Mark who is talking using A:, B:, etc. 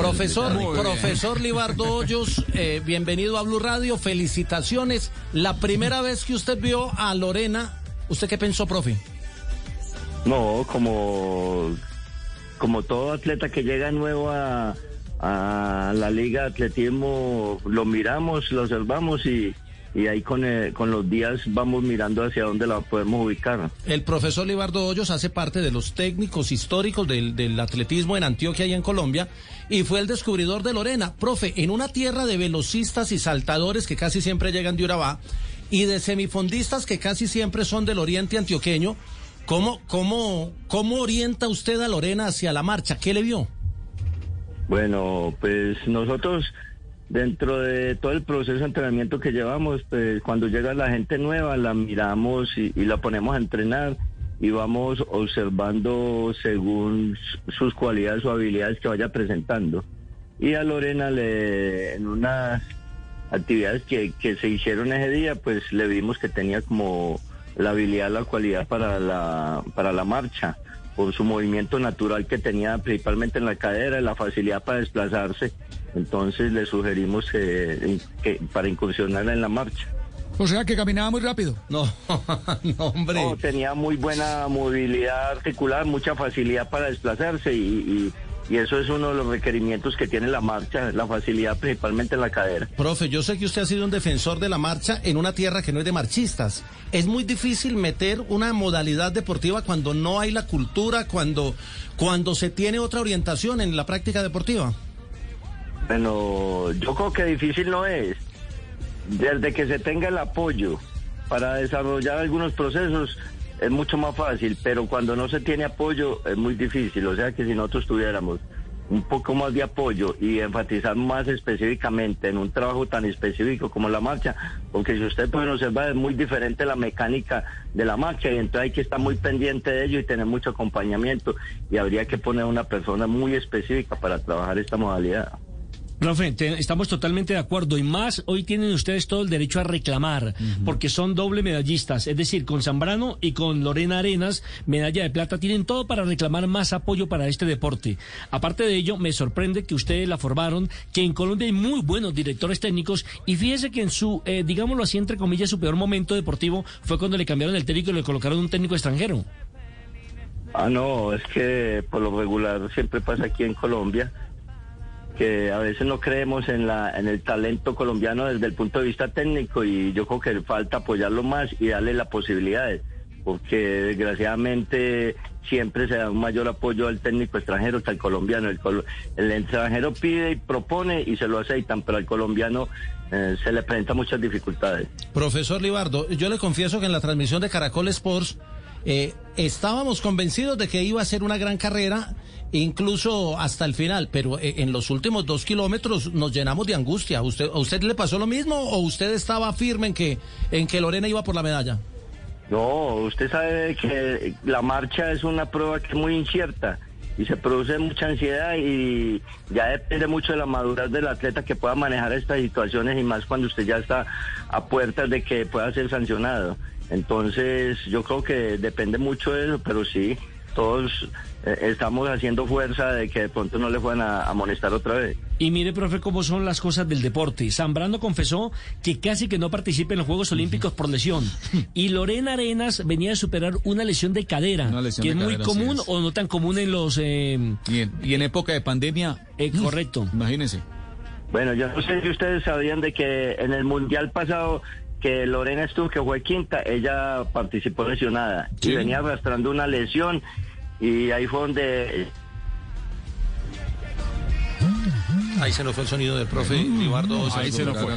A: Profesor, profesor Libardo Hoyos, eh, bienvenido a Blue Radio, felicitaciones. La primera vez que usted vio a Lorena, ¿usted qué pensó, profe?
B: No, como, como todo atleta que llega nuevo a, a la liga de atletismo, lo miramos, lo observamos y, y ahí con, eh, con los días vamos mirando hacia dónde la podemos ubicar.
A: El profesor Libardo Hoyos hace parte de los técnicos históricos del, del atletismo en Antioquia y en Colombia y fue el descubridor de Lorena. Profe, en una tierra de velocistas y saltadores que casi siempre llegan de Urabá y de semifondistas que casi siempre son del oriente antioqueño, ¿cómo, cómo, cómo orienta usted a Lorena hacia la marcha? ¿Qué le vio?
B: Bueno, pues nosotros dentro de todo el proceso de entrenamiento que llevamos, pues cuando llega la gente nueva la miramos y, la ponemos a entrenar y vamos observando según sus cualidades o habilidades que vaya presentando. Y a Lorena le, en unas actividades que, que se hicieron ese día, pues le vimos que tenía como la habilidad, la cualidad para la, para la marcha, por su movimiento natural que tenía principalmente en la cadera la facilidad para desplazarse. Entonces le sugerimos que, que para incursionar en la marcha.
C: O sea que caminaba muy rápido.
A: No, no, hombre.
B: No, tenía muy buena movilidad articular, mucha facilidad para desplazarse y, y- y eso es uno de los requerimientos que tiene la marcha, la facilidad principalmente en la cadera.
A: Profe, yo sé que usted ha sido un defensor de la marcha en una tierra que no es de marchistas. Es muy difícil meter una modalidad deportiva cuando no hay la cultura, cuando, cuando se tiene otra orientación en la práctica deportiva.
B: Bueno, yo creo que difícil no es. Desde que se tenga el apoyo para desarrollar algunos procesos es mucho más fácil, pero cuando no se tiene apoyo es muy difícil. O sea que si nosotros tuviéramos un poco más de apoyo y enfatizar más específicamente en un trabajo tan específico como la marcha, porque si usted puede observar es muy diferente la mecánica de la marcha y entonces hay que estar muy pendiente de ello y tener mucho acompañamiento y habría que poner una persona muy específica para trabajar esta modalidad.
D: Profe, te- estamos totalmente de acuerdo. Y más hoy tienen ustedes todo el derecho a reclamar porque son doble medallistas, es decir, con Zambrano y con Lorena Arenas, medalla de plata, tienen todo para reclamar más apoyo para este deporte. Aparte de ello, me sorprende que ustedes la formaron, que en Colombia hay muy buenos directores técnicos. Y fíjese que en su, eh, digámoslo así, entre comillas, su peor momento deportivo fue cuando le cambiaron el técnico y le colocaron un técnico extranjero.
B: Ah, no, es que por lo regular siempre pasa aquí en Colombia que a veces no creemos en la en el talento colombiano desde el punto de vista técnico y yo creo que falta apoyarlo más y darle las posibilidades porque desgraciadamente siempre se da un mayor apoyo al técnico extranjero que al colombiano. El, el extranjero pide y propone y se lo aceitan, pero al colombiano eh, se le presentan muchas dificultades.
A: Profesor Libardo, yo le confieso que en la transmisión de Caracol Sports eh, estábamos convencidos de que iba a ser una gran carrera, incluso hasta el final, pero eh, en los últimos dos kilómetros nos llenamos de angustia. ¿Usted, ¿A usted le pasó lo mismo o usted estaba firme en que, en que Lorena iba por la medalla?
B: No, usted sabe que la marcha es una prueba que es muy incierta y se produce mucha ansiedad y ya depende mucho de la madurez del atleta que pueda manejar estas situaciones y más cuando usted ya está a puertas de que pueda ser sancionado. Entonces yo creo que depende mucho de eso, pero sí, todos eh, estamos haciendo fuerza de que de pronto no le puedan a- amonestar otra vez.
D: Y mire, profe, cómo son las cosas del deporte. Zambrano confesó que casi que no participa en los Juegos Olímpicos por lesión. Y Lorena Arenas venía de superar una lesión de cadera,
C: Una lesión
D: que
C: de
D: es muy común
C: es.
D: o no tan común en los... eh,
C: Y en, y en época de pandemia,
D: eh, correcto.
C: imagínense.
B: Bueno, yo no sé si ustedes sabían de que en el mundial pasado que Lorena estuvo, que fue quinta, ella participó lesionada
C: Sí.
B: y venía arrastrando una lesión y ahí fue donde
A: Ahí se nos fue el sonido del profe Libardo.
C: Ahí se nos fue.